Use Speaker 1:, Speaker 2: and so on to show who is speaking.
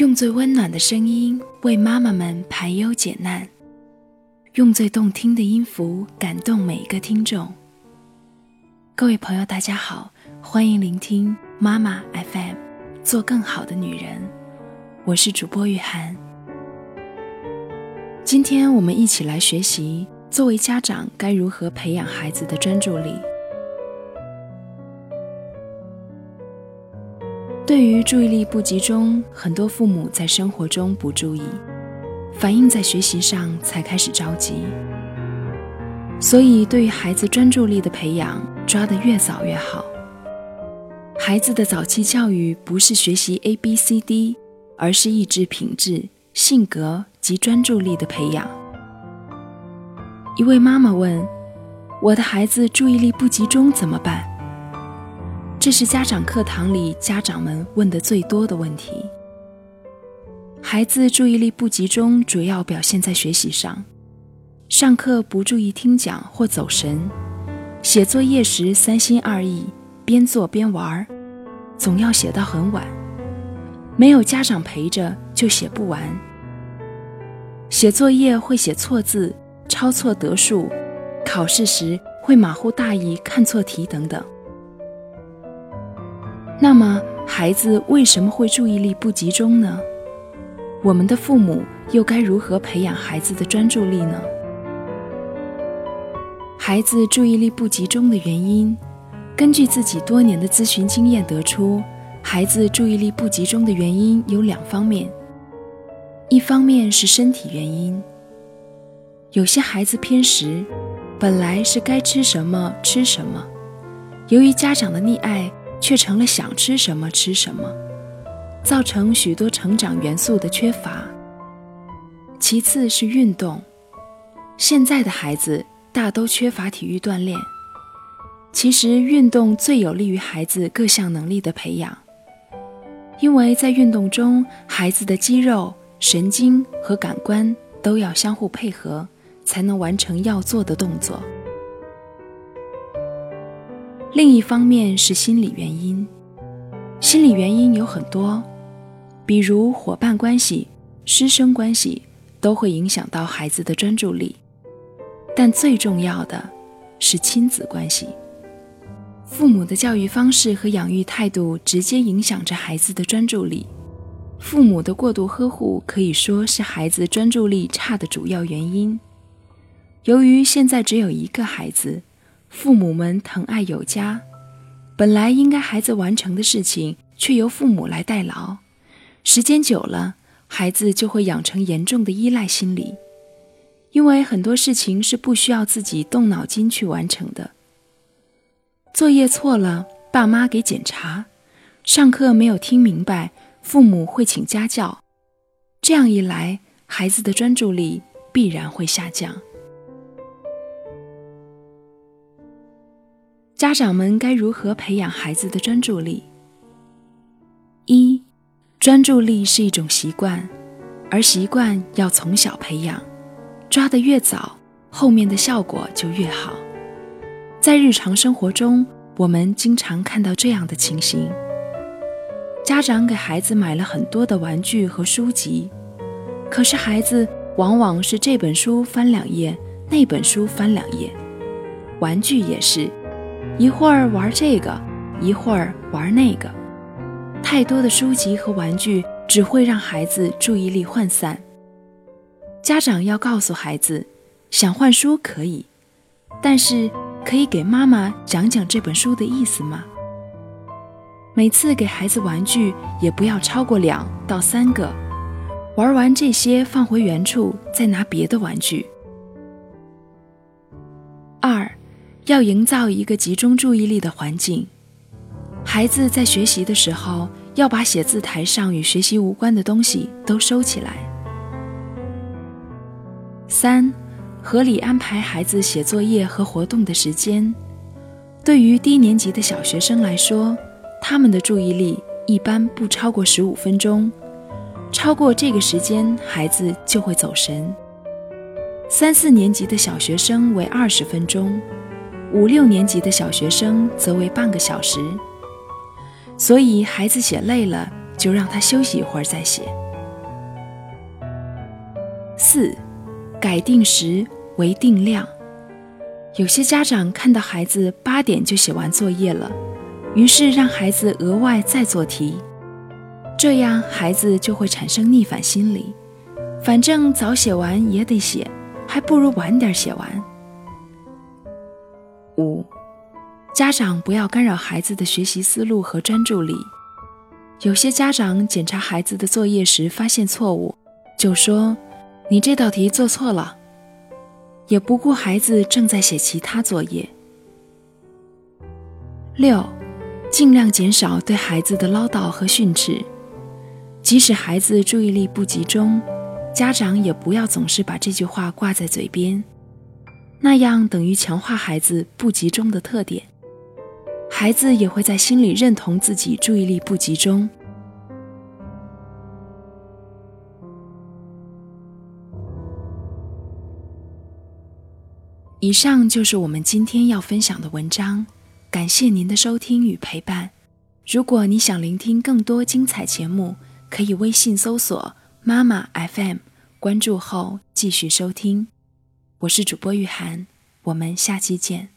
Speaker 1: 用最温暖的声音为妈妈们排忧解难，用最动听的音符感动每一个听众。各位朋友，大家好，欢迎聆听妈妈 FM，做更好的女人。我是主播雨涵。今天我们一起来学习，作为家长该如何培养孩子的专注力。对于注意力不集中，很多父母在生活中不注意，反映在学习上才开始着急。所以，对于孩子专注力的培养，抓得越早越好。孩子的早期教育不是学习 A B C D，而是意志品质、性格及专注力的培养。一位妈妈问：“我的孩子注意力不集中怎么办？”这是家长课堂里家长们问的最多的问题。孩子注意力不集中，主要表现在学习上：上课不注意听讲或走神，写作业时三心二意，边做边玩，总要写到很晚，没有家长陪着就写不完。写作业会写错字、抄错得数，考试时会马虎大意、看错题等等。那么，孩子为什么会注意力不集中呢？我们的父母又该如何培养孩子的专注力呢？孩子注意力不集中的原因，根据自己多年的咨询经验得出，孩子注意力不集中的原因有两方面。一方面是身体原因，有些孩子偏食，本来是该吃什么吃什么，由于家长的溺爱。却成了想吃什么吃什么，造成许多成长元素的缺乏。其次是运动，现在的孩子大都缺乏体育锻炼。其实运动最有利于孩子各项能力的培养，因为在运动中，孩子的肌肉、神经和感官都要相互配合，才能完成要做的动作。另一方面是心理原因，心理原因有很多，比如伙伴关系、师生关系都会影响到孩子的专注力，但最重要的是亲子关系。父母的教育方式和养育态度直接影响着孩子的专注力，父母的过度呵护可以说是孩子专注力差的主要原因。由于现在只有一个孩子。父母们疼爱有加，本来应该孩子完成的事情，却由父母来代劳。时间久了，孩子就会养成严重的依赖心理，因为很多事情是不需要自己动脑筋去完成的。作业错了，爸妈给检查；上课没有听明白，父母会请家教。这样一来，孩子的专注力必然会下降。家长们该如何培养孩子的专注力？一，专注力是一种习惯，而习惯要从小培养，抓得越早，后面的效果就越好。在日常生活中，我们经常看到这样的情形：家长给孩子买了很多的玩具和书籍，可是孩子往往是这本书翻两页，那本书翻两页，玩具也是。一会儿玩这个，一会儿玩那个，太多的书籍和玩具只会让孩子注意力涣散。家长要告诉孩子，想换书可以，但是可以给妈妈讲讲这本书的意思吗？每次给孩子玩具也不要超过两到三个，玩完这些放回原处，再拿别的玩具。二。要营造一个集中注意力的环境。孩子在学习的时候，要把写字台上与学习无关的东西都收起来。三，合理安排孩子写作业和活动的时间。对于低年级的小学生来说，他们的注意力一般不超过十五分钟，超过这个时间，孩子就会走神。三四年级的小学生为二十分钟。五六年级的小学生则为半个小时，所以孩子写累了就让他休息一会儿再写。四，改定时为定量。有些家长看到孩子八点就写完作业了，于是让孩子额外再做题，这样孩子就会产生逆反心理。反正早写完也得写，还不如晚点写完。五，家长不要干扰孩子的学习思路和专注力。有些家长检查孩子的作业时发现错误，就说：“你这道题做错了。”也不顾孩子正在写其他作业。六，尽量减少对孩子的唠叨和训斥，即使孩子注意力不集中，家长也不要总是把这句话挂在嘴边，那样等于强化孩子不集中的特点，孩子也会在心里认同自己注意力不集中。以上就是我们今天要分享的文章，感谢您的收听与陪伴。如果你想聆听更多精彩节目，可以微信搜索“妈妈 FM”，关注后继续收听。我是主播玉涵，我们下期见。